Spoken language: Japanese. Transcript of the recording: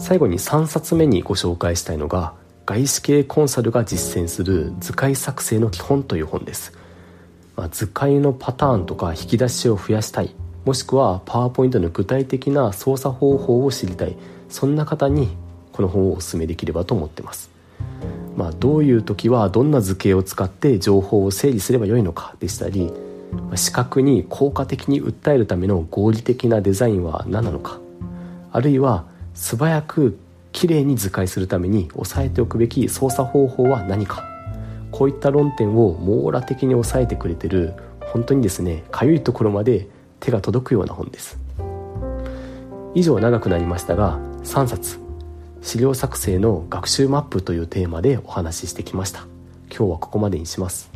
最後に3冊目にご紹介したいのが外資系コンサルが実践する図解作成の基本という本です、まあ、図解のパターンとか引き出しを増やしたいもしくはパワーポイントの具体的な操作方法を知りたいそんな方にこの本をお勧めできればと思ってます。まあ、どういう時はどんな図形を使って情報を整理すればよいのかでしたり視覚に効果的に訴えるための合理的なデザインは何なのかあるいは素早くきれいに図解するために押さえておくべき操作方法は何か。こういった論点を網羅的に押さえてくれてる本当にですねかゆいところまで手が届くような本です。以上長くなりましたが3冊。資料作成の学習マップというテーマでお話ししてきました。今日はここまでにします。